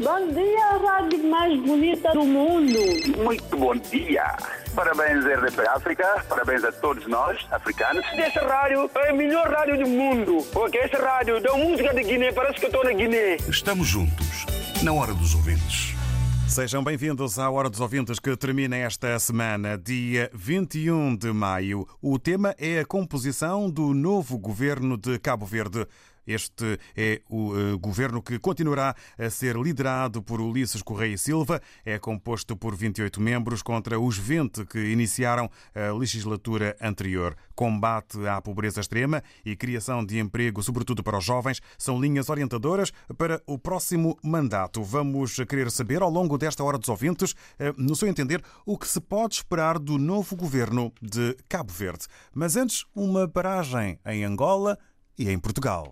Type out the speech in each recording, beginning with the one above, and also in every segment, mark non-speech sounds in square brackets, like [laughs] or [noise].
Bom dia, rádio mais bonita do mundo. Muito bom dia. Parabéns, RDP África. Parabéns a todos nós, africanos. Essa rádio é a melhor rádio do mundo. Porque essa rádio dá música de Guiné, parece que eu estou na Guiné. Estamos juntos, na hora dos ouvintes. Sejam bem-vindos à Hora dos Ouvintes que termina esta semana, dia 21 de maio. O tema é a composição do novo governo de Cabo Verde. Este é o uh, governo que continuará a ser liderado por Ulisses Correia e Silva. É composto por 28 membros contra os 20 que iniciaram a legislatura anterior. Combate à pobreza extrema e criação de emprego, sobretudo para os jovens, são linhas orientadoras para o próximo mandato. Vamos querer saber, ao longo desta Hora dos Ouvintes, uh, no seu entender, o que se pode esperar do novo governo de Cabo Verde. Mas antes, uma paragem em Angola e em Portugal.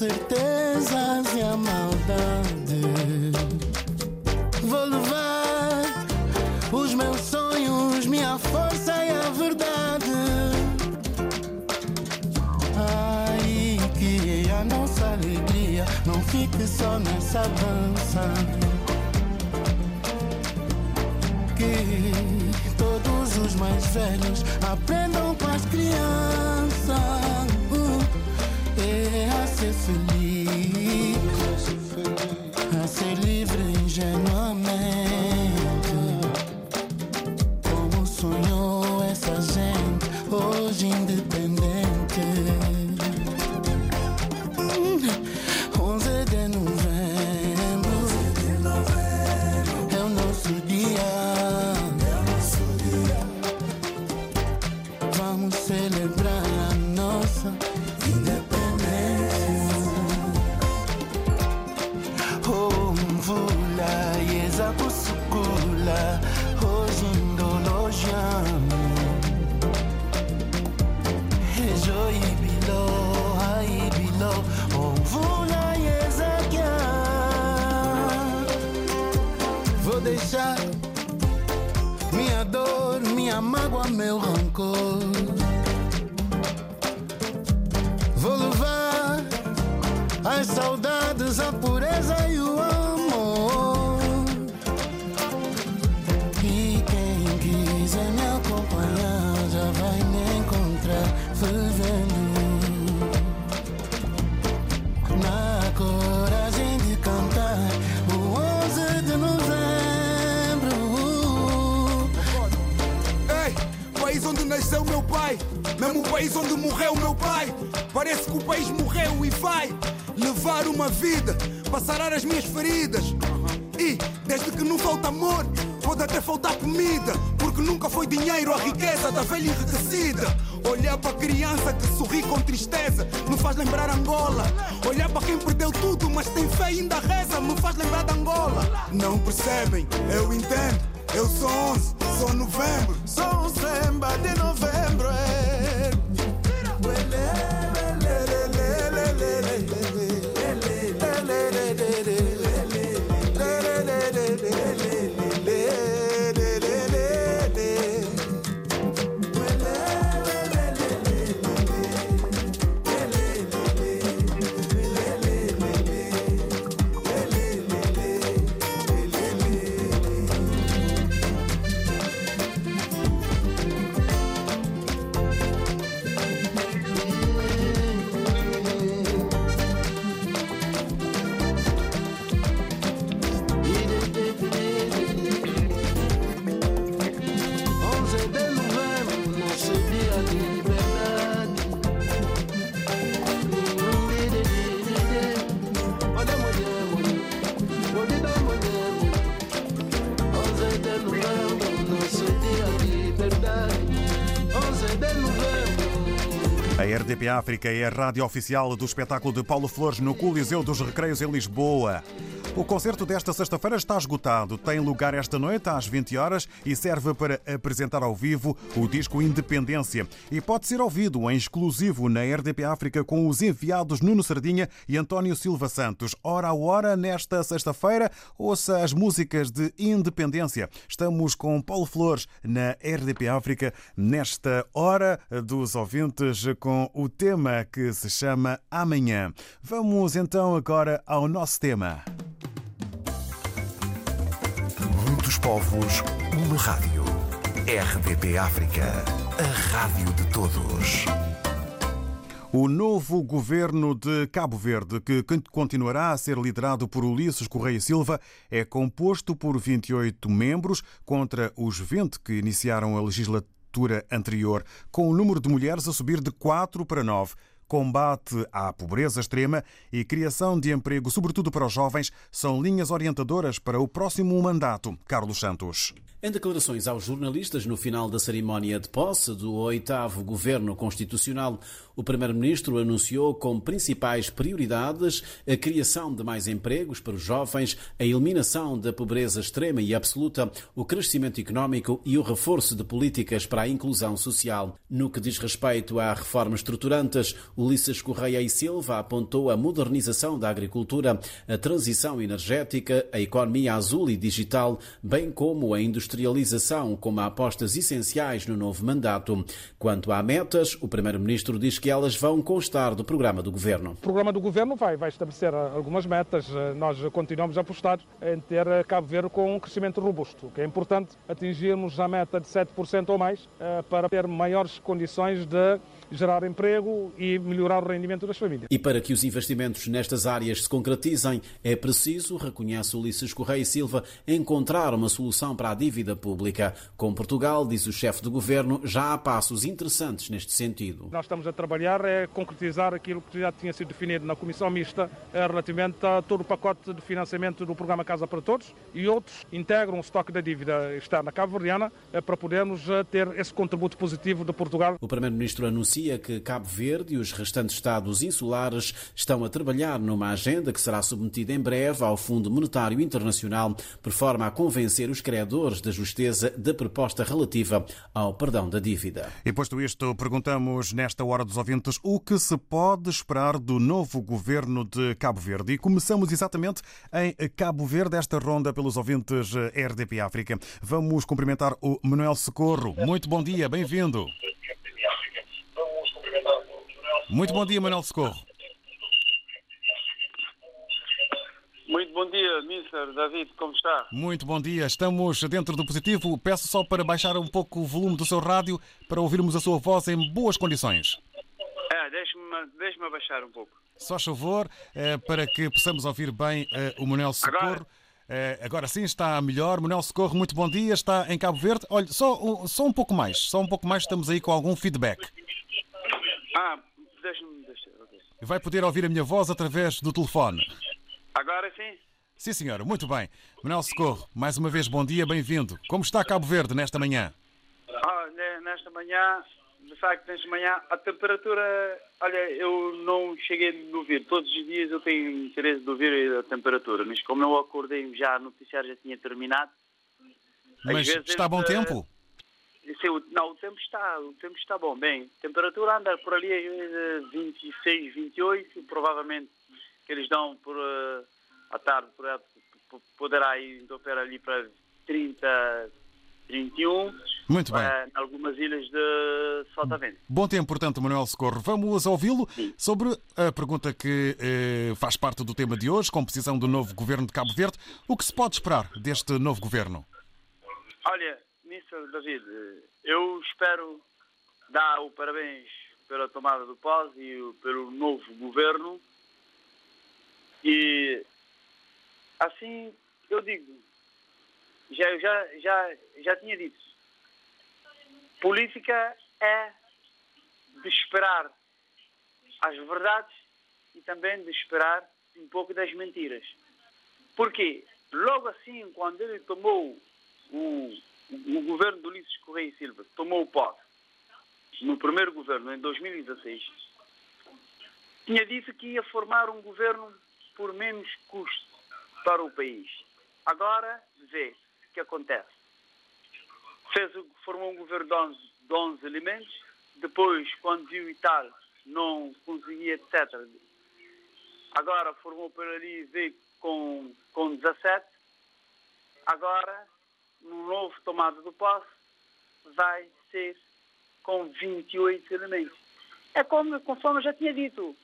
Incertezas e a maldade. Vou levar os meus sonhos, minha força e a verdade. Ai, que a nossa alegria não fique só nessa dança. Que todos os mais velhos aprendam com as crianças uh, é ser feliz, a ser livre ingenuamente. País onde morreu meu pai. Parece que o país morreu e vai levar uma vida para sarar as minhas feridas. E desde que não falta amor, pode até faltar comida, porque nunca foi dinheiro a riqueza da velha enriquecida. Olhar para criança que sorri com tristeza me faz lembrar Angola. Olhar para quem perdeu tudo, mas tem fé e ainda reza, me faz lembrar de Angola. Não percebem? Eu entendo. Eu sou 11, sou novembro. Sou um samba de novembro. é. love. RDP África é a rádio oficial do espetáculo de Paulo Flores no Coliseu dos Recreios em Lisboa. O concerto desta sexta-feira está esgotado. Tem lugar esta noite às 20 horas e serve para apresentar ao vivo o disco Independência. E pode ser ouvido em exclusivo na RDP África com os enviados Nuno Sardinha e António Silva Santos. Hora a hora, nesta sexta-feira, ouça as músicas de Independência. Estamos com Paulo Flores na RDP África nesta hora dos ouvintes com o tema que se chama Amanhã. Vamos então agora ao nosso tema. Muitos povos, uma rádio. RDP África, a rádio de todos. O novo governo de Cabo Verde, que continuará a ser liderado por Ulisses Correia Silva, é composto por 28 membros contra os 20 que iniciaram a legislatura anterior, com o número de mulheres a subir de 4 para 9 combate à pobreza extrema e criação de emprego, sobretudo para os jovens, são linhas orientadoras para o próximo mandato. Carlos Santos. Em declarações aos jornalistas no final da cerimónia de posse do oitavo governo constitucional, o primeiro-ministro anunciou como principais prioridades a criação de mais empregos para os jovens, a eliminação da pobreza extrema e absoluta, o crescimento económico e o reforço de políticas para a inclusão social. No que diz respeito a reformas estruturantes, Ulisses Correia e Silva apontou a modernização da agricultura, a transição energética, a economia azul e digital, bem como a industrialização como apostas essenciais no novo mandato. Quanto a metas, o primeiro-ministro diz que elas vão constar do programa do governo. O programa do governo vai, vai estabelecer algumas metas. Nós continuamos a apostar em ter Cabo Verde com um crescimento robusto, que é importante atingirmos a meta de 7% ou mais eh, para ter maiores condições de gerar emprego e melhorar o rendimento das famílias. E para que os investimentos nestas áreas se concretizem, é preciso, reconhece Ulisses Correia e Silva, encontrar uma solução para a dívida pública. Com Portugal, diz o chefe de governo, já há passos interessantes neste sentido. Nós estamos a trabalhar é concretizar aquilo que já tinha sido definido na Comissão Mista é relativamente a todo o pacote de financiamento do programa Casa para Todos e outros integram o estoque da dívida externa cabo-verdiana é para podermos eh, ter esse contributo positivo de Portugal. O primeiro-ministro anuncia que Cabo Verde e os restantes Estados insulares estão a trabalhar numa agenda que será submetida em breve ao Fundo Monetário Internacional, por forma a convencer os credores da justeza da proposta relativa ao perdão da dívida. E posto isto, perguntamos nesta hora dos ouvintes o que se pode esperar do novo governo de Cabo Verde. E começamos exatamente em Cabo Verde, esta ronda pelos ouvintes RDP África. Vamos cumprimentar o Manuel Socorro. Muito bom dia, bem-vindo. Muito bom dia, Manuel Socorro. Muito bom dia, Mr. David, como está? Muito bom dia, estamos dentro do positivo. Peço só para baixar um pouco o volume do seu rádio para ouvirmos a sua voz em boas condições. É, deixe-me deixe abaixar um pouco. Só favor, para que possamos ouvir bem o Manuel Socorro. Agora? Agora sim está melhor. Manuel Socorro, muito bom dia. Está em Cabo Verde. Olha, só, só um pouco mais. Só um pouco mais. Estamos aí com algum feedback. Ah, deixa-me deixar. Okay. Vai poder ouvir a minha voz através do telefone. Agora sim? Sim, senhora. Muito bem. Manuel Socorro, mais uma vez, bom dia, bem-vindo. Como está Cabo Verde nesta manhã? Ah, nesta manhã, de facto, nesta manhã, a temperatura... Olha, eu não cheguei a ouvir. Todos os dias eu tenho interesse de ouvir a temperatura. Mas como eu acordei já, o noticiário já tinha terminado... Mas está bom tempo? Não, o tempo está, o tempo está bom. Bem, a temperatura anda por ali 26, 28, provavelmente que eles dão por uh, à tarde por, poderá ir então, ali para 30, 31. Muito bem. Uh, algumas ilhas de Sotavento. Bom tempo, portanto, Manuel Socorro. Vamos ouvi-lo sobre a pergunta que eh, faz parte do tema de hoje, composição do novo governo de Cabo Verde. O que se pode esperar deste novo governo? Olha, Mr. David, eu espero dar o parabéns pela tomada do pós e pelo novo governo. E assim eu digo, já, já, já, já tinha dito, política é de esperar as verdades e também de esperar um pouco das mentiras. Porque logo assim, quando ele tomou o, o governo do Ulisses Correia e Silva, tomou o posse, no primeiro governo, em 2016, tinha dito que ia formar um governo por menos custo para o país. Agora, vê o que acontece. Fez, formou um governo de 11, de 11 elementos, depois, quando viu e tal, não conseguia, etc. Agora formou por ali, veio com, com 17. Agora, no novo tomado do posse, vai ser com 28 elementos. É como, conforme já tinha dito.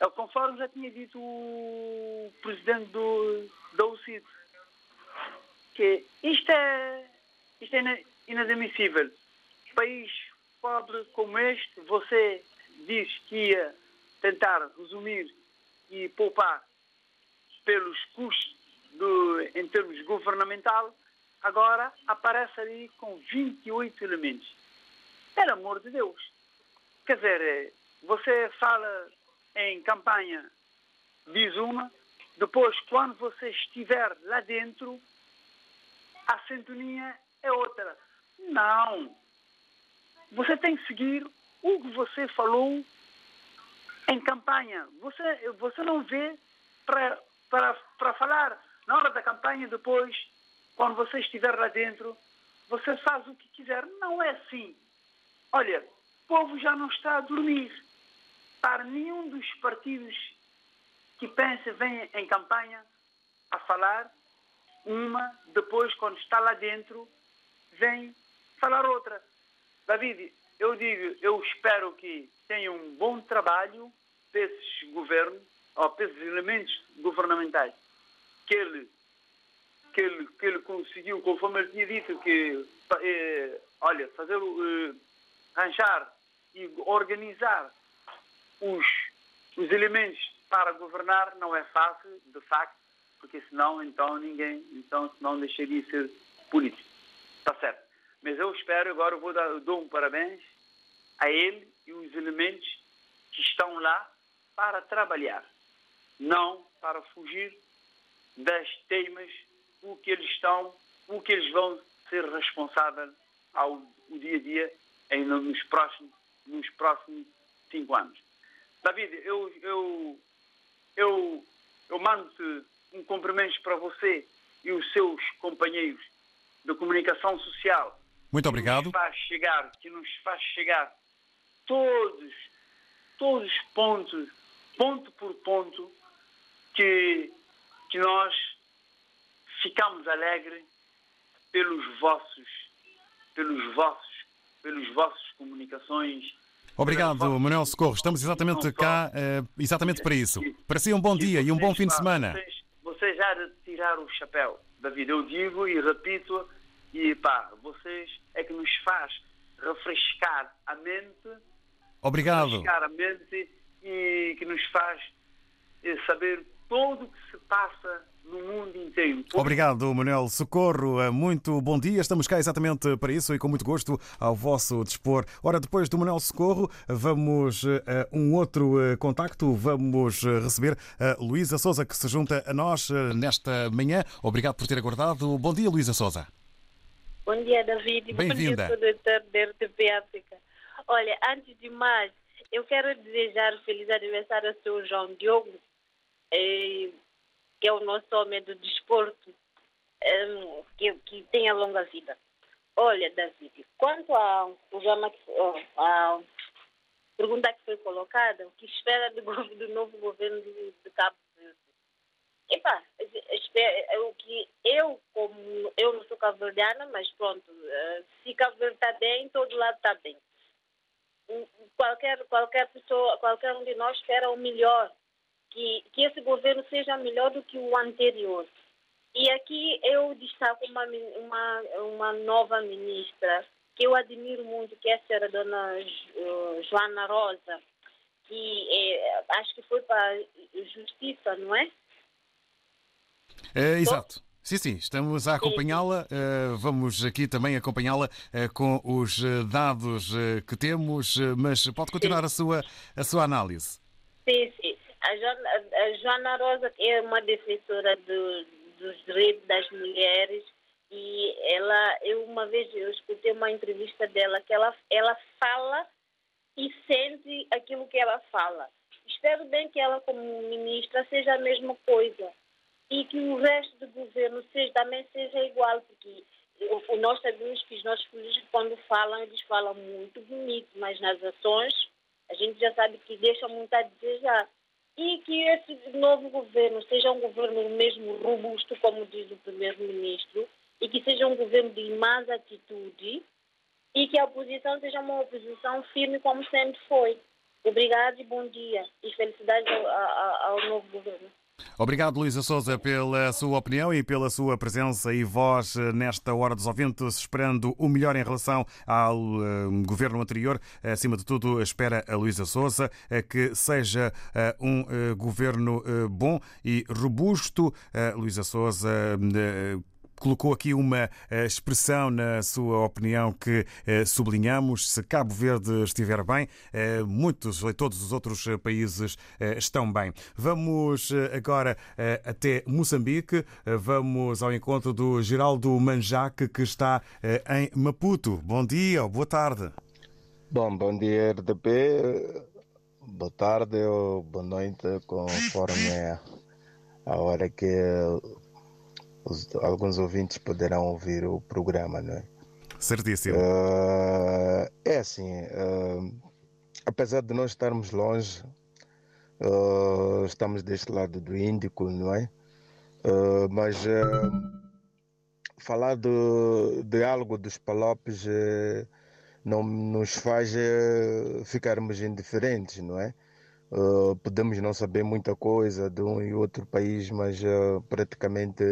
É conforme já tinha dito o presidente do, da UCID. Que isto é, isto é inadmissível. País pobre como este, você diz que ia tentar resumir e poupar pelos custos do, em termos governamental, agora aparece ali com 28 elementos. Pelo amor de Deus. Quer dizer, você fala em campanha, diz uma, depois, quando você estiver lá dentro, a sintonia é outra. Não. Você tem que seguir o que você falou em campanha. Você, você não vê para, para, para falar na hora da campanha, depois, quando você estiver lá dentro, você faz o que quiser. Não é assim. Olha, o povo já não está a dormir. Para nenhum dos partidos que pensa vem em campanha a falar, uma, depois, quando está lá dentro, vem falar outra. David, eu digo, eu espero que tenha um bom trabalho para esses governos, ou para esses elementos governamentais, que ele, que ele, que ele conseguiu, conforme ele tinha dito, que, eh, olha, fazer, eh, arranjar e organizar os, os elementos para governar não é fácil, de facto, porque senão, então, ninguém, então, senão deixaria de ser político. Está certo. Mas eu espero, agora vou dar, eu dou um parabéns a ele e os elementos que estão lá para trabalhar, não para fugir das temas, o que eles estão, o que eles vão ser responsáveis ao dia a dia em, nos, próximos, nos próximos cinco anos. David, eu, eu, eu, eu mando um cumprimento para você e os seus companheiros de comunicação social muito obrigado. Que nos faz chegar, que nos faz chegar todos, todos os pontos, ponto por ponto, que, que nós ficamos alegres pelos vossos, pelos vossos, pelos vossos comunicações. Obrigado, Manuel Socorro. Estamos exatamente cá, uh, exatamente para isso. Para si um bom dia e um bom fim de semana. Vocês, vocês já de tirar o chapéu, David, eu digo e repito, e pá, vocês é que nos faz refrescar a mente. Obrigado. Refrescar a mente e que nos faz eh, saber tudo o que se passa no mundo inteiro. Obrigado, Manuel Socorro. Eh, muito bom dia. Estamos cá exatamente para isso e com muito gosto ao vosso dispor. Ora, depois do Manuel Socorro, vamos a um outro contacto. Vamos receber a Luísa Souza, que se junta a nós nesta manhã. Obrigado por ter aguardado. Bom dia, Luísa Souza. Bom dia, David. Bem-vinda. Bom dia, da RTP África. Olha, antes de mais, eu quero desejar feliz aniversário ao seu João Diogo, eh, que é o nosso homem do desporto, eh, que, que tenha longa vida. Olha, David, quanto ao programa a pergunta que foi colocada, o que espera do, do novo governo de, de Cabo Verde? Epá, o que eu, como eu não sou cabo-verdiana, mas pronto, eh, se Cabo Verde está bem, todo lado está bem. Qualquer, qualquer pessoa, qualquer um de nós espera o melhor, que, que esse governo seja melhor do que o anterior. E aqui eu destaco uma, uma, uma nova ministra, que eu admiro muito, que é a senhora Dona Joana Rosa, que é, acho que foi para a Justiça, não é? É, exato. Sim, sim, estamos a acompanhá-la. Uh, vamos aqui também acompanhá-la uh, com os dados uh, que temos, mas pode continuar a sua, a sua análise. Sim, sim. A Joana, a Joana Rosa é uma defensora do, dos direitos das mulheres e ela, eu uma vez eu escutei uma entrevista dela que ela, ela fala e sente aquilo que ela fala. Espero bem que ela, como ministra, seja a mesma coisa e que o resto do governo seja, também seja igual, porque nós sabemos que os nossos políticos, quando falam, eles falam muito bonito, mas nas ações a gente já sabe que deixa muito a desejar. E que esse novo governo seja um governo mesmo robusto, como diz o primeiro-ministro, e que seja um governo de mais atitude e que a oposição seja uma oposição firme como sempre foi. Obrigado e bom dia. E felicidades ao, ao, ao novo governo. Obrigado, Luísa Souza, pela sua opinião e pela sua presença e voz nesta Hora dos Ouvintes, esperando o melhor em relação ao uh, governo anterior. Acima de tudo, espera a Luísa Souza uh, que seja uh, um governo bom e robusto. Luísa Souza colocou aqui uma eh, expressão na sua opinião que eh, sublinhamos. Se Cabo Verde estiver bem, eh, muitos, todos os outros países estão bem. Vamos agora até Moçambique. Vamos ao encontro do Geraldo Manjaque, que está em Maputo. Bom dia ou boa tarde. Bom, bom dia, RDP. Boa tarde ou boa noite, conforme a hora que os, alguns ouvintes poderão ouvir o programa, não é? Certíssimo. Uh, é assim, uh, apesar de nós estarmos longe, uh, estamos deste lado do Índico, não é? mas falar de, de algo dos Palopes não nos faz ficarmos indiferentes, não é? podemos não saber muita coisa de um e outro país, mas praticamente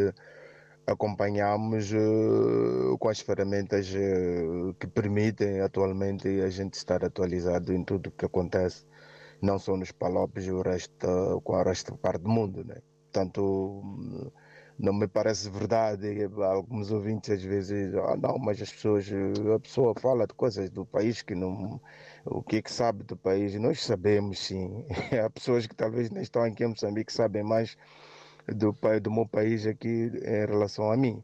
acompanhamos uh, com as ferramentas uh, que permitem atualmente a gente estar atualizado em tudo o que acontece, não só nos Palopes e o resto, com a resto parte do mundo. Né? Portanto, não me parece verdade. Alguns ouvintes às vezes, ah, não, mas as pessoas, a pessoa fala de coisas do país que não. O que é que sabe do país? Nós sabemos sim. [laughs] Há pessoas que talvez nem estão aqui em Moçambique sabem mais do, do meu país aqui em relação a mim.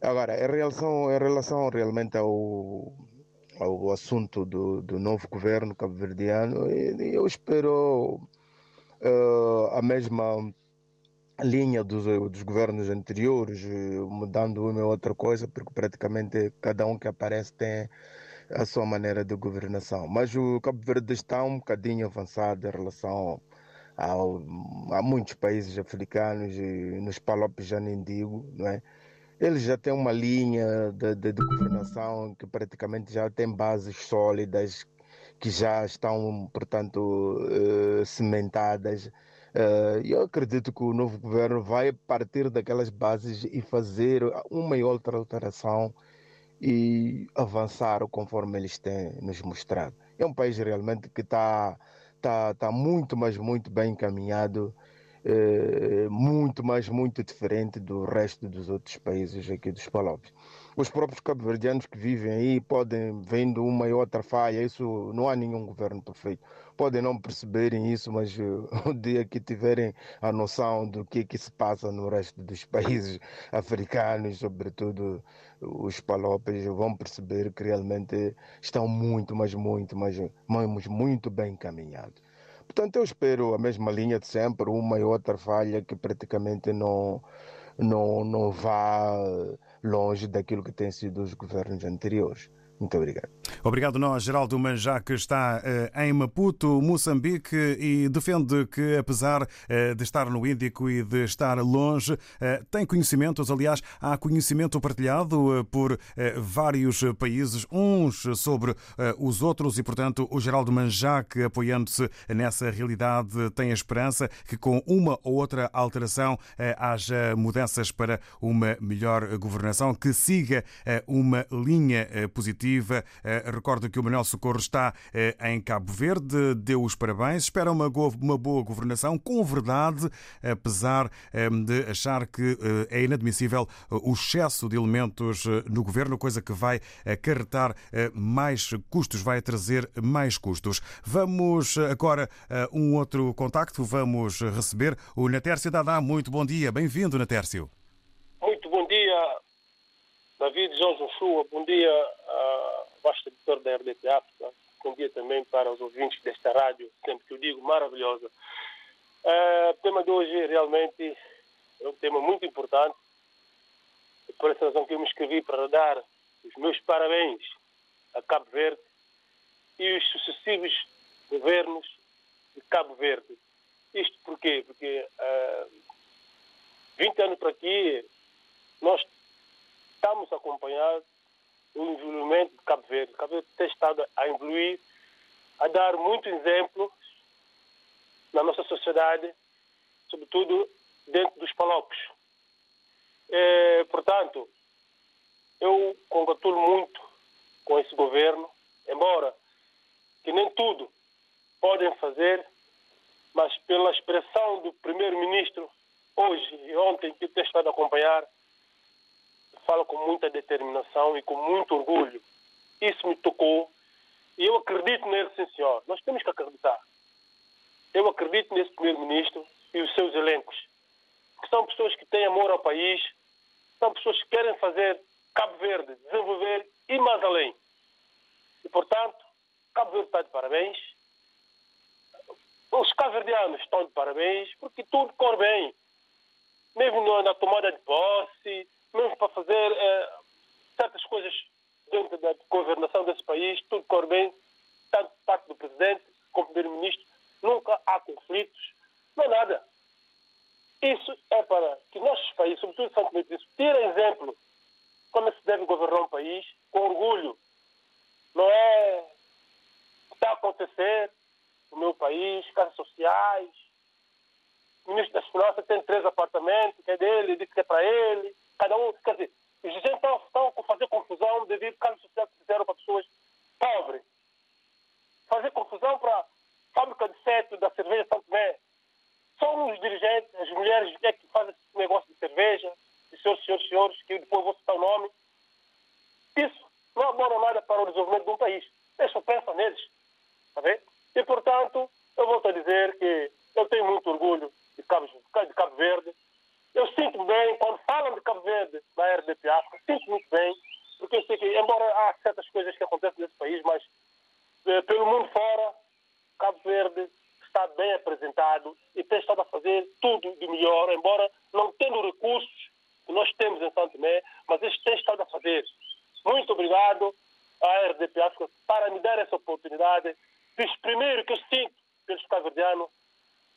Agora, em relação, em relação realmente ao, ao assunto do, do novo governo cabo-verdiano, eu espero uh, a mesma linha dos, dos governos anteriores, mudando uma ou outra coisa, porque praticamente cada um que aparece tem a sua maneira de governação. Mas o Cabo Verde está um bocadinho avançado em relação há, há muitos países africanos, e nos Palopes já nem digo, não é? Eles já têm uma linha de, de, de governação que praticamente já tem bases sólidas, que já estão, portanto, uh, cimentadas. Uh, eu acredito que o novo governo vai partir daquelas bases e fazer uma e outra alteração e avançar conforme eles têm nos mostrado. É um país realmente que está está tá muito, mas muito bem encaminhado, eh, muito, mas muito diferente do resto dos outros países aqui dos Palopes. Os próprios cabo-verdianos que vivem aí podem, vendo uma e outra falha, isso não há nenhum governo perfeito. Podem não perceberem isso, mas uh, [laughs] o dia que tiverem a noção do que, que se passa no resto dos [laughs] países africanos, sobretudo os palopes, vão perceber que realmente estão muito, mas muito, mas, mas muito bem encaminhados. Portanto, eu espero a mesma linha de sempre, uma e outra falha que praticamente não, não, não vá longe daquilo que tem sido os governos anteriores. Muito obrigado. Obrigado nós, Geraldo Manjá, que está eh, em Maputo, Moçambique, e defende que, apesar eh, de estar no Índico e de estar longe, eh, tem conhecimentos, aliás, há conhecimento partilhado por vários países, uns sobre os outros, e, portanto, o Geraldo Manjá, apoiando-se nessa realidade, tem a esperança que, com uma ou outra alteração, haja mudanças para uma melhor governação, que siga uma linha positiva recordo que o Manuel Socorro está eh, em Cabo Verde, deu os parabéns, espera uma boa governação com verdade, apesar eh, de achar que é inadmissível o excesso de elementos no governo, coisa que vai acarretar mais custos, vai trazer mais custos. Vamos agora a um outro contacto, vamos receber o Natércio Dadá. Muito bom dia, bem-vindo, Natércio. Muito bom dia, David João Joshua, bom dia, uh, vasto editor da RDP África. bom dia também para os ouvintes desta rádio, sempre que eu digo, maravilhosa. Uh, o tema de hoje realmente é um tema muito importante. Por essa razão que eu me inscrevi para dar os meus parabéns a Cabo Verde e os sucessivos governos de Cabo Verde. Isto porquê? Porque uh, 20 anos para aqui nós estamos a acompanhar o envolvimento de Cabo Verde. Cabo Verde tem estado a evoluir, a dar muito exemplo na nossa sociedade, sobretudo dentro dos palopes. É, portanto, eu congratulo muito com esse governo, embora que nem tudo podem fazer, mas pela expressão do primeiro-ministro hoje e ontem que tenho estado a acompanhar, fala com muita determinação e com muito orgulho. Isso me tocou e eu acredito nele, sim senhor. Nós temos que acreditar. Eu acredito nesse primeiro-ministro e os seus elencos, que são pessoas que têm amor ao país, são pessoas que querem fazer Cabo Verde desenvolver e mais além. E, portanto, Cabo Verde está de parabéns. Os cabo-verdianos estão de parabéns porque tudo corre bem. Mesmo na tomada de posse, mesmo para fazer eh, certas coisas dentro da governação desse país, tudo corre bem, tanto parte do presidente como primeiro-ministro, nunca há conflitos, não há nada. Isso é para que nossos países, sobretudo São Tomé e tirem exemplo como se deve governar um país com orgulho. Não é está a acontecer no meu país, casas sociais. O ministro das Finanças tem três apartamentos, que é dele, disse que é para ele. Cada um, quer dizer, os gente estão, estão a fazer confusão devido casas sociais que fizeram para pessoas pobres. Fazer confusão para a fábrica de seto da cerveja Santo Tomé. São os dirigentes, as mulheres é que fazem esse negócio de cerveja, de senhores, senhores, senhores, que depois vou citar o nome. Isso não abona nada para o desenvolvimento de um país. Eles só pensam neles. Está bem? E, portanto, eu volto a dizer que eu tenho muito orgulho de Cabo, de Cabo Verde. Eu sinto bem, quando falam de Cabo Verde na RDP África, sinto muito bem, porque eu sei que, embora há certas coisas que acontecem nesse país, mas eh, pelo mundo fora, Cabo Verde está bem apresentado e tem estado a fazer tudo de melhor, embora não tendo recursos que nós temos em Santo Tomé, mas eles têm estado a fazer. Muito obrigado à RDP África para me dar essa oportunidade de exprimir o que eu sinto pelos cabo-verdianos,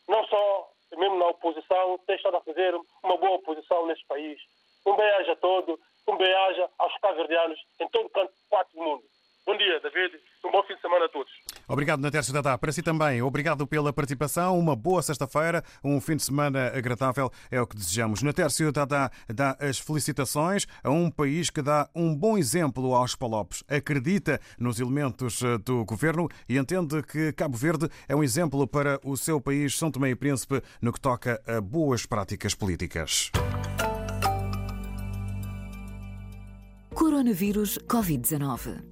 não só mesmo na oposição, tem estado a fazer uma boa oposição neste país. Um bem-aja a todos, um bem-aja aos cabo-verdianos em todo o canto do mundo. Bom dia, David. Um bom fim de semana a todos. Obrigado, Natércio Dadá. Para si também, obrigado pela participação. Uma boa sexta-feira, um fim de semana agradável é o que desejamos. Natércio Dadá dá as felicitações a um país que dá um bom exemplo aos Palopes. Acredita nos elementos eh, do governo e entende que Cabo Verde é um exemplo para o seu país, São Tomé e Príncipe, no que toca a boas práticas políticas. Coronavírus Covid-19.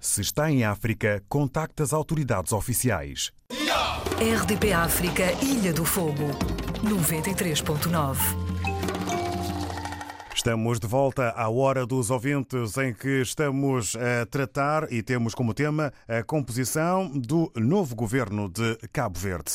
Se está em África, contacte as autoridades oficiais. RDP África, Ilha do Fogo, 93.9. Estamos de volta à hora dos ouvintes em que estamos a tratar e temos como tema a composição do novo governo de Cabo Verde.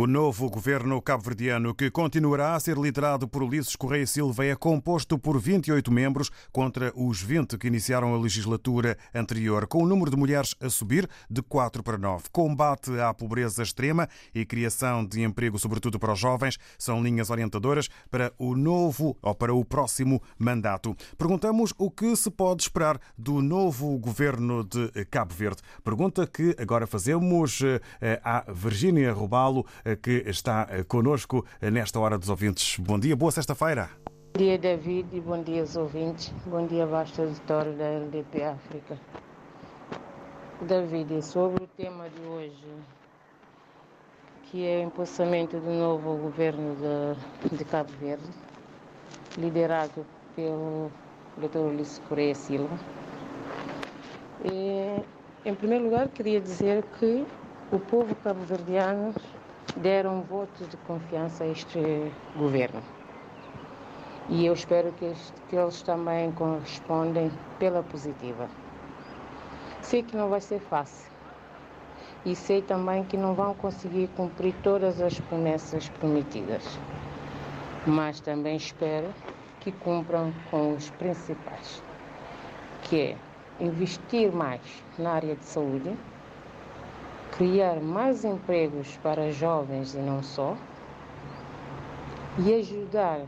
O novo governo cabo-verdiano, que continuará a ser liderado por Ulisses Correia Silva, é composto por 28 membros contra os 20 que iniciaram a legislatura anterior, com o número de mulheres a subir de 4 para 9. Combate à pobreza extrema e criação de emprego, sobretudo para os jovens, são linhas orientadoras para o novo ou para o próximo mandato. Perguntamos o que se pode esperar do novo governo de Cabo Verde. Pergunta que agora fazemos à Virgínia Robalo que está conosco nesta hora dos ouvintes. Bom dia, boa sexta-feira. Bom dia, David, e bom dia aos ouvintes. Bom dia, vasto auditório da LDP África. David, sobre o tema de hoje, que é o empossamento do novo governo de, de Cabo Verde, liderado pelo Dr. Ulisses Correia Silva. E, em primeiro lugar, queria dizer que o povo cabo-verdiano deram votos de confiança a este governo. E eu espero que, que eles também correspondem pela positiva. Sei que não vai ser fácil. E sei também que não vão conseguir cumprir todas as promessas prometidas. Mas também espero que cumpram com os principais, que é investir mais na área de saúde, criar mais empregos para jovens e não só, e ajudar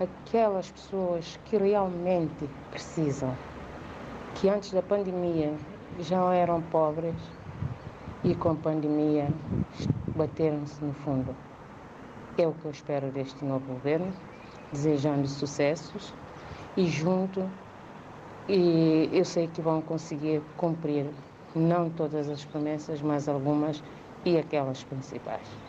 aquelas pessoas que realmente precisam, que antes da pandemia já eram pobres e com a pandemia bateram-se no fundo. É o que eu espero deste novo governo, desejando sucessos e junto, e eu sei que vão conseguir cumprir não todas as promessas, mas algumas e aquelas principais.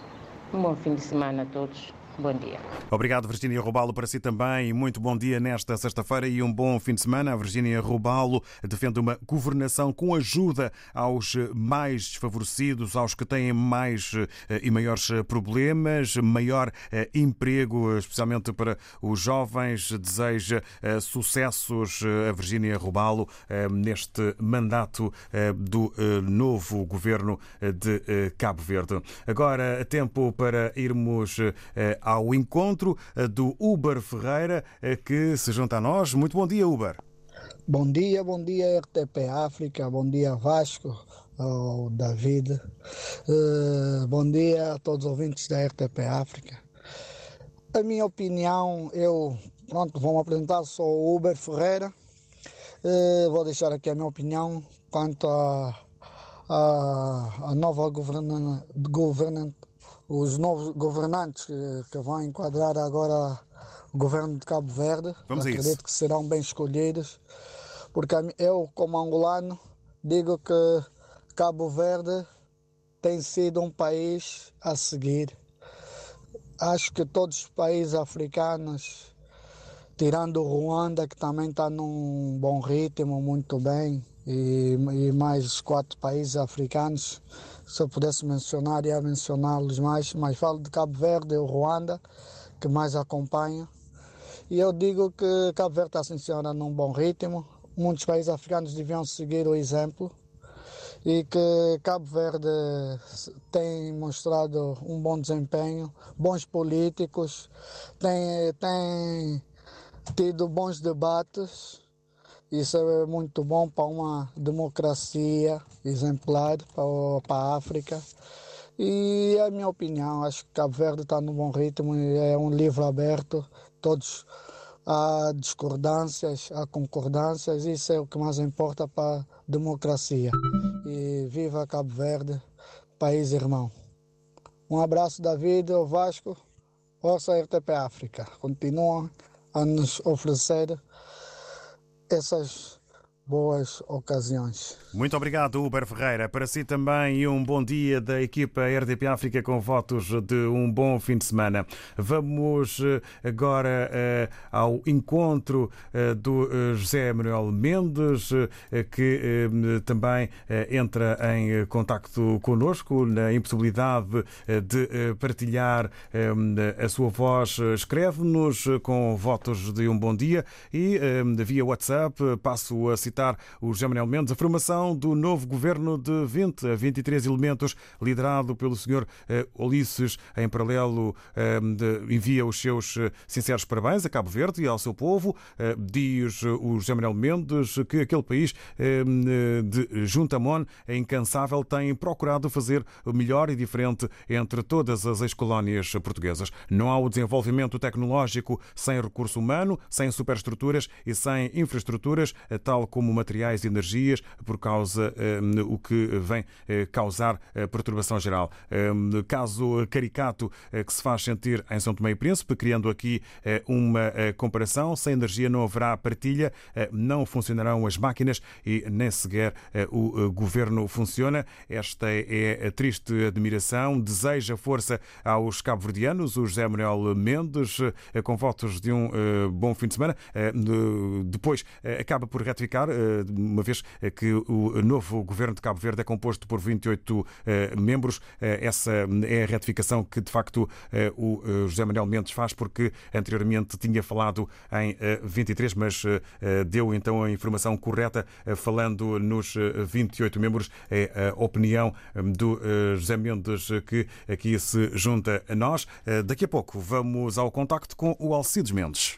Um bom fim de semana a todos. Bom dia. Obrigado, Virginia Rubalo, para si também. Muito bom dia nesta sexta-feira e um bom fim de semana. A Virginia Rubalo defende uma governação com ajuda aos mais desfavorecidos, aos que têm mais eh, e maiores problemas, maior eh, emprego, especialmente para os jovens. Deseja eh, sucessos a Virginia Rubalo neste mandato do novo governo de Cabo Verde. Agora, tempo para irmos ao encontro eh, do Uber Ferreira, eh, que se junta a nós. Muito bom dia, Uber. Bom dia, bom dia, RTP África, bom dia, Vasco, oh, David. Uh, bom dia a todos os ouvintes da RTP África. A minha opinião, eu, pronto, vou me apresentar, sou o Uber Ferreira. Uh, vou deixar aqui a minha opinião quanto à a, a, a, nova governante, governante os novos governantes que, que vão enquadrar agora o governo de Cabo Verde. Vamos Acredito que serão bem escolhidos, porque eu, como angolano, digo que Cabo Verde tem sido um país a seguir. Acho que todos os países africanos, tirando o Ruanda, que também está num bom ritmo, muito bem, e, e mais quatro países africanos, se eu pudesse mencionar, ia mencioná-los mais, mas falo de Cabo Verde e Ruanda, que mais acompanho. E eu digo que Cabo Verde está, sim, senhora, num bom ritmo. Muitos países africanos deviam seguir o exemplo e que Cabo Verde tem mostrado um bom desempenho, bons políticos, tem, tem tido bons debates isso é muito bom para uma democracia exemplar para, a África. E é a minha opinião, acho que Cabo Verde está num bom ritmo, é um livro aberto, todos há discordâncias, há concordâncias, isso é o que mais importa para a democracia. E viva Cabo Verde, país irmão. Um abraço David, o Vasco, Força RTP África. Continuam a nos oferecer essas boas ocasiões. Muito obrigado, Uber Ferreira. Para si também um bom dia da equipa RDP África com votos de um bom fim de semana. Vamos eh, agora eh, ao encontro eh, do José Manuel Mendes, que também entra em contacto conosco na impossibilidade de partilhar a sua voz. Escreve-nos com votos de um bom dia e via WhatsApp passo a citar o José Manuel Mendes, a formação do novo governo de 20 a 23 elementos, liderado pelo Sr. Eh, Ulisses, em paralelo, eh, envia os seus eh, sinceros parabéns a Cabo Verde e ao seu povo. Diz o José Manuel Mendes que aquele país de Juntamon é incansável, tem procurado fazer o melhor e diferente entre todas as ex-colónias portuguesas. Não há o desenvolvimento tecnológico sem recurso humano, sem superestruturas e sem infraestruturas, tal como como materiais e energias, por causa o que vem causar perturbação geral. Caso caricato que se faz sentir em São Tomé e Príncipe, criando aqui uma comparação, sem energia não haverá partilha, não funcionarão as máquinas e nem sequer o governo funciona. Esta é a triste admiração. Deseja força aos cabo-verdianos, o José Manuel Mendes, com votos de um bom fim de semana. Depois acaba por retificar, uma vez que o novo governo de Cabo Verde é composto por 28 membros. Essa é a retificação que, de facto, o José Manuel Mendes faz, porque anteriormente tinha falado em 23, mas deu então a informação correta, falando nos 28 membros. É a opinião do José Mendes que aqui se junta a nós. Daqui a pouco vamos ao contacto com o Alcides Mendes.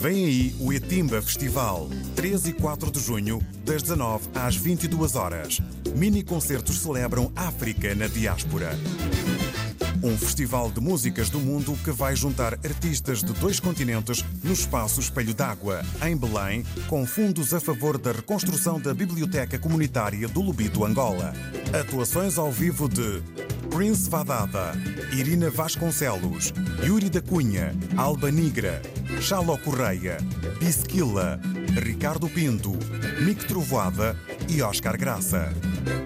Vem aí o Etimba Festival, 3 e 4 de junho, das 19 às 22 horas. Mini concertos celebram África na diáspora. Um festival de músicas do mundo que vai juntar artistas de dois continentes no espaço Espelho d'Água, em Belém, com fundos a favor da reconstrução da Biblioteca Comunitária do Lubito, Angola. Atuações ao vivo de Prince Vadada, Irina Vasconcelos, Yuri da Cunha, Alba Nigra, Chalo Correia, Bisquila, Ricardo Pinto, Mick Trovoada e Oscar Graça.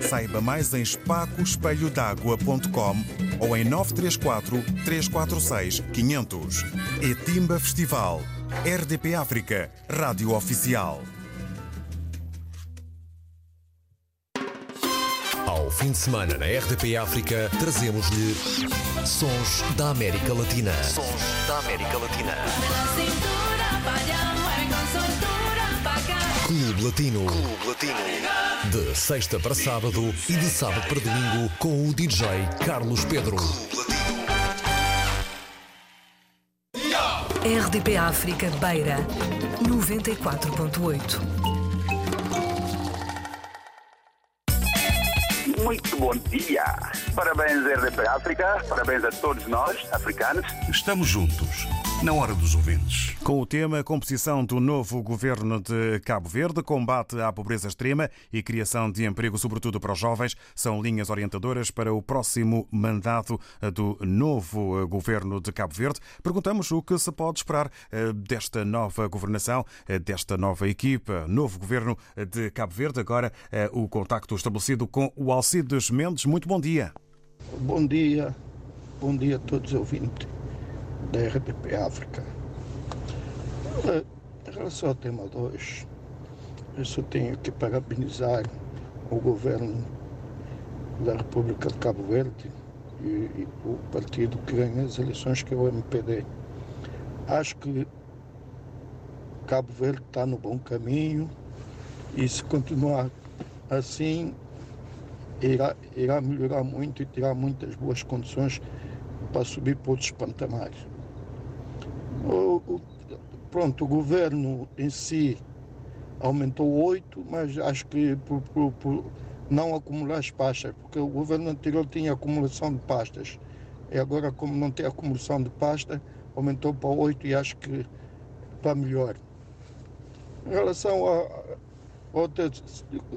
Saiba mais em espacoespelhodagua.com ou em 934 346 500. Etimba Festival. RDP África, Rádio Oficial. Ao fim de semana na RDP África, trazemos-lhe Sons da América Latina. Sons da América Latina. Clube Latino. Clube Latino. De sexta para sábado e de sábado para domingo com o DJ Carlos Pedro. RDP África Beira 94.8 Muito bom dia. Parabéns, RDP África. Parabéns a todos nós, africanos. Estamos juntos, na hora dos ouvintes. Com o tema Composição do novo governo de Cabo Verde, combate à pobreza extrema e criação de emprego, sobretudo para os jovens, são linhas orientadoras para o próximo mandato do novo governo de Cabo Verde. Perguntamos o que se pode esperar eh, desta nova governação, eh, desta nova equipa, novo governo de Cabo Verde. Agora, eh, o contacto estabelecido com o Alcides Mendes. Muito bom dia. Bom dia, bom dia a todos os ouvintes da RDP África. Em relação ao tema 2, eu só tenho que parabenizar o governo da República de Cabo Verde e, e o partido que ganha as eleições, que é o MPD. Acho que Cabo Verde está no bom caminho e se continuar assim, irá, irá melhorar muito e terá muitas boas condições para subir para outros patamares. O, o, pronto, o governo em si aumentou oito, mas acho que por, por- por não acumular as pastas, porque o governo anterior tinha acumulação de pastas. E agora, como não tem acumulação de pasta, aumentou para oito e acho que para melhor. Em relação a outro,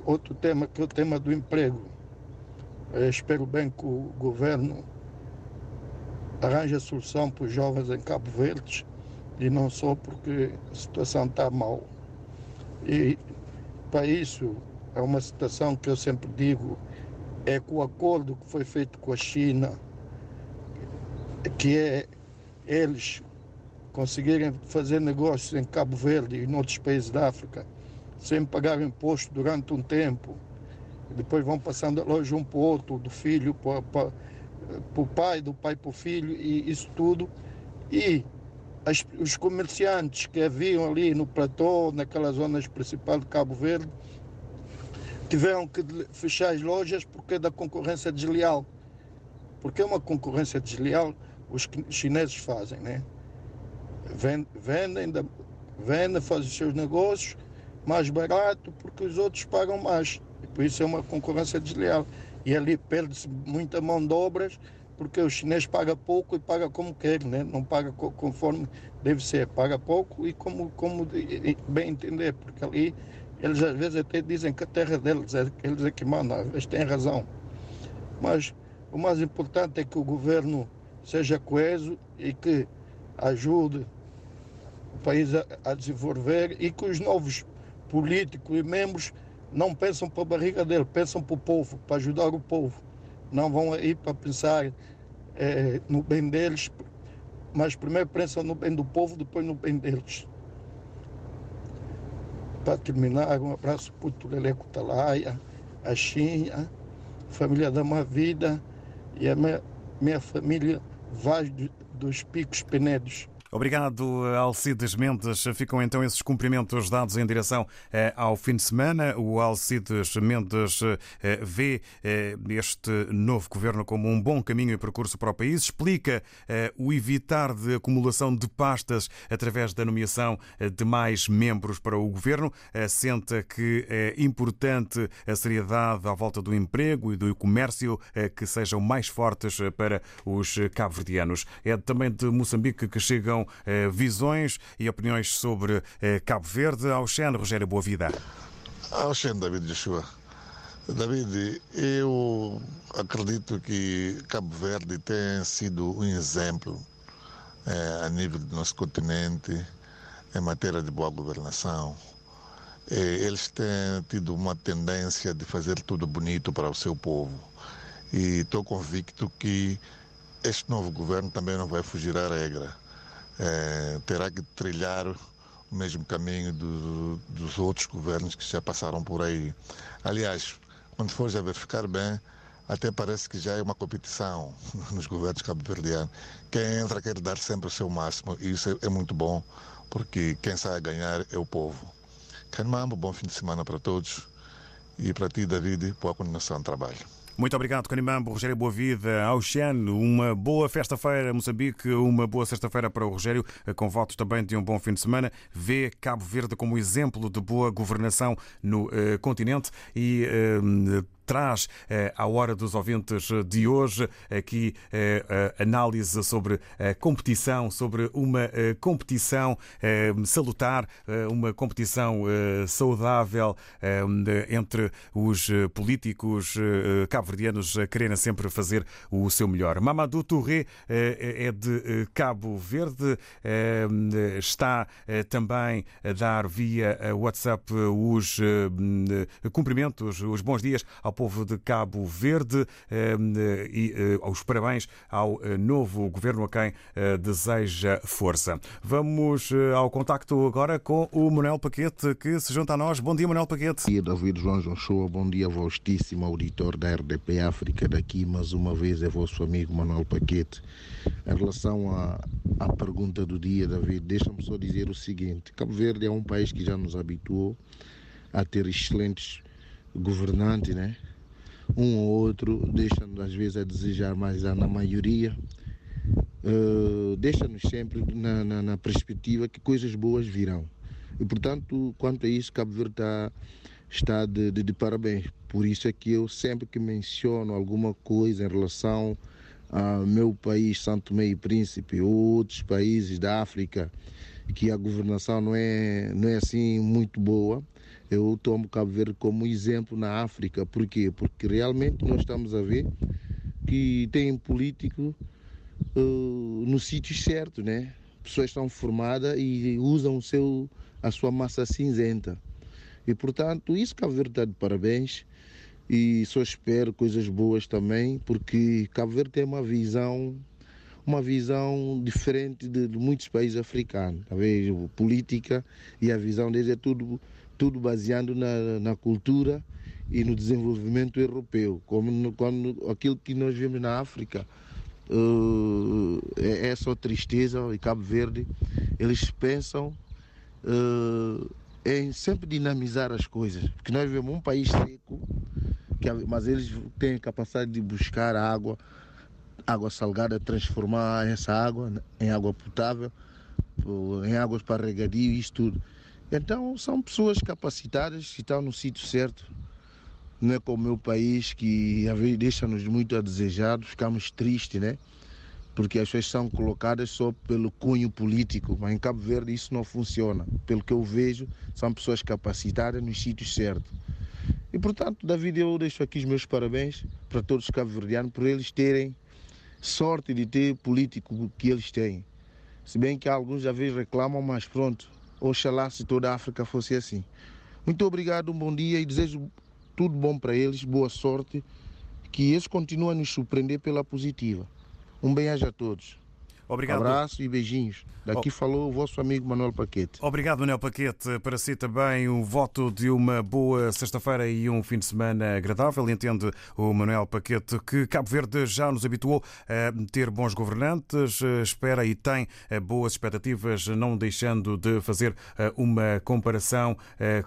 outro tema, que é o tema do emprego, espero bem que o governo arranje a solução para os jovens em Cabo Verde e não só porque a situação está mal. E para isso é uma situação que eu sempre digo, é que o acordo que foi feito com a China, que é eles conseguirem fazer negócios em Cabo Verde e em outros países da África sem pagar imposto durante um tempo, depois vão passando a loja um para o outro, do filho para, para, para o pai, do pai para o filho, e isso tudo. E as- os comerciantes que haviam ali no platô, naquelas zonas principais de Cabo Verde, tiveram que fechar as lojas porque é da concorrência desleal. Porque é uma concorrência desleal, os chineses fazem, né? Vendem, vendem, fazem os seus negócios mais barato porque os outros pagam mais. E por isso é uma concorrência desleal. E ali perde-se muita mão de obras porque o chinês paga pouco e paga como quer, né? não paga conforme deve ser, paga pouco e como, como bem entender, porque ali eles às vezes até dizem que a terra deles é, eles é que mandam, às vezes têm razão. Mas o mais importante é que o governo seja coeso e que ajude o país a, a desenvolver e que os novos políticos e membros não pensam para a barriga dele, pensam para o povo, para ajudar o povo. Não vão aí para pensar é, no bem deles, mas primeiro pensam no bem do povo, depois no bem deles. Para terminar, um abraço para o Tuleleco Talaia, a Xinha, família da Vida e a minha, minha família Vaz dos Picos Penedos. Obrigado, Alcides Mendes. Ficam então esses cumprimentos dados em direção eh, ao fim de semana. O Alcides Mendes eh, vê eh, este novo governo como um bom caminho e percurso para o país. Explica o evitar de acumulação de pastas através da nomeação de mais membros para o governo. Senta que é importante a seriedade à volta do emprego e do comércio que sejam mais fortes para os cabo-verdianos. É também de Moçambique que chegam visões e opiniões sobre eh, Cabo Verde. Ao Rogério Boavida. Ao Xen, David Joshua. David, eu acredito que Cabo Verde tem sido um exemplo eh, a nível do nosso continente em matéria de boa governação. eles têm tido uma tendência de fazer tudo bonito para o seu povo. E estou convicto que este novo governo também não vai fugir à regra é, terá que trilhar o mesmo caminho do, dos outros governos que já passaram por aí. Aliás, quando for já verificar bem, até parece que já é uma competição [laughs] nos governos cabo-verdianos. Quem entra quer dar sempre o seu máximo e isso é, muito bom, porque quem sai a ganhar é o povo. Canmambo, bom fim de semana para todos e para ti, David, boa continuação de trabalho. Muito obrigado, Canimambo, Rogério Boavida, Auxano. Uma boa festa-feira, Moçambique, uma boa sexta-feira para o Rogério, com votos também de um bom fim de semana. Vê Cabo Verde como exemplo de boa governação no uh, continente e uh, traz eh, à hora dos ouvintes de hoje aqui eh, análise sobre a competição, sobre uma eh, competição salutar, uma competição saudável entre os políticos cabo-verdianos querendo sempre fazer o seu melhor. Mamadou Touré é de Cabo Verde, está também a dar via WhatsApp os cumprimentos, os bons dias ao povo de Cabo Verde ehm, e eh, os parabéns ao eh, novo governo a quem eh, deseja força. Vamos ao contacto agora com o Manuel Paquete que se junta a nós. Bom dia, Manuel Paquete. Bom dia, David João Joshua. Bom dia, vastíssimo auditor da RDP África. Daqui, mais uma vez, é vosso amigo Manuel Paquete. Em relação à, à pergunta do dia, David, deixa-me só dizer o seguinte: Cabo Verde é um país que já nos habituou a ter excelentes governantes, né? um ou outro deixa-nos às vezes a desejar, mas na maioria uh, deixa-nos sempre na, na, na, perspectiva que coisas boas virão. E portanto, quanto a isso, Cabo Verde está, está de, de, de parabéns. Por isso é que eu sempre que menciono alguma coisa em relação ao meu país, Santo Meio e Príncipe, ou outros países da África, que a governação não é, não é assim muito boa, eu tomo Cabo Verde como exemplo na África. Por quê? Porque realmente nós estamos a ver que tem político uh, no sítio certo, né? Pessoas estão formadas e usam o seu, a sua massa cinzenta. E portanto, isso Cabo Verde está de parabéns e só espero coisas boas também, porque Cabo Verde tem uma visão uma visão diferente de, de muitos países africanos. Vendo? Política e a visão deles é tudo tudo baseado na, na cultura e no desenvolvimento europeu, como no, quando aquilo que nós vemos na África uh, é, é, só tristeza e Cabo Verde eles pensam uh, em sempre dinamizar as coisas. Porque nós vivemos um país seco, que, mas eles têm a capacidade de buscar água, água salgada, transformar essa água em água potável, em águas para regadio isso tudo. Então são pessoas capacitadas que estão no sítio certo. Não é como o meu país que deixa-nos muito a desejar, ficamos tristes, né? Porque as pessoas são colocadas só pelo cunho político, mas em Cabo Verde isso não funciona. Pelo que eu vejo, são pessoas capacitadas nos sítios certos. E portanto, David, eu deixo aqui os meus parabéns para todos os cabo-verdianos por eles terem sorte de ter político que eles têm. Se bem que alguns já vezes reclamam, mas pronto, oxalá se toda a África fosse assim. Muito obrigado, um bom dia e desejo tudo bom para eles, boa sorte, que eles continuem a nos surpreender pela positiva. Um bem-aja a todos. Obrigado. Abraço e beijinhos. Daqui oh. falou o vosso amigo Manuel Paquete. Obrigado, Manuel Paquete. Para si também um voto de uma boa sexta-feira e um fim de semana agradável. Entende o Manuel Paquete que Cabo Verde já nos habituou a ter bons governantes, espera e tem boas expectativas, não deixando de fazer uma comparação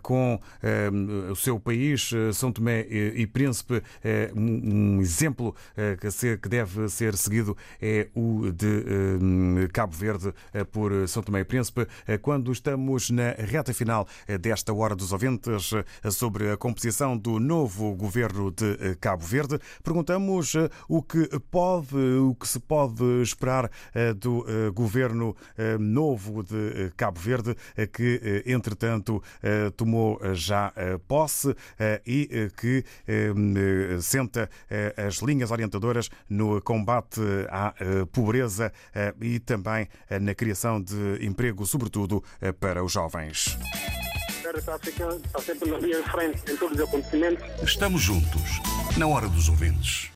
com o seu país, São Tomé e Príncipe. Um exemplo que deve ser seguido é o de Cabo Verde eh, por São Tomé e Príncipe, eh, quando estamos na reta final eh, desta Hora dos Ouvintes sobre a composição do novo governo de Cabo Verde. Perguntamos o que pode, o que se pode esperar do governo novo de Cabo Verde, que entretanto tomou já posse e que senta as linhas orientadoras no combate à pobreza e também eh, na criação de emprego, sobretudo eh, para os jovens. Estamos juntos, na hora dos ouvintes.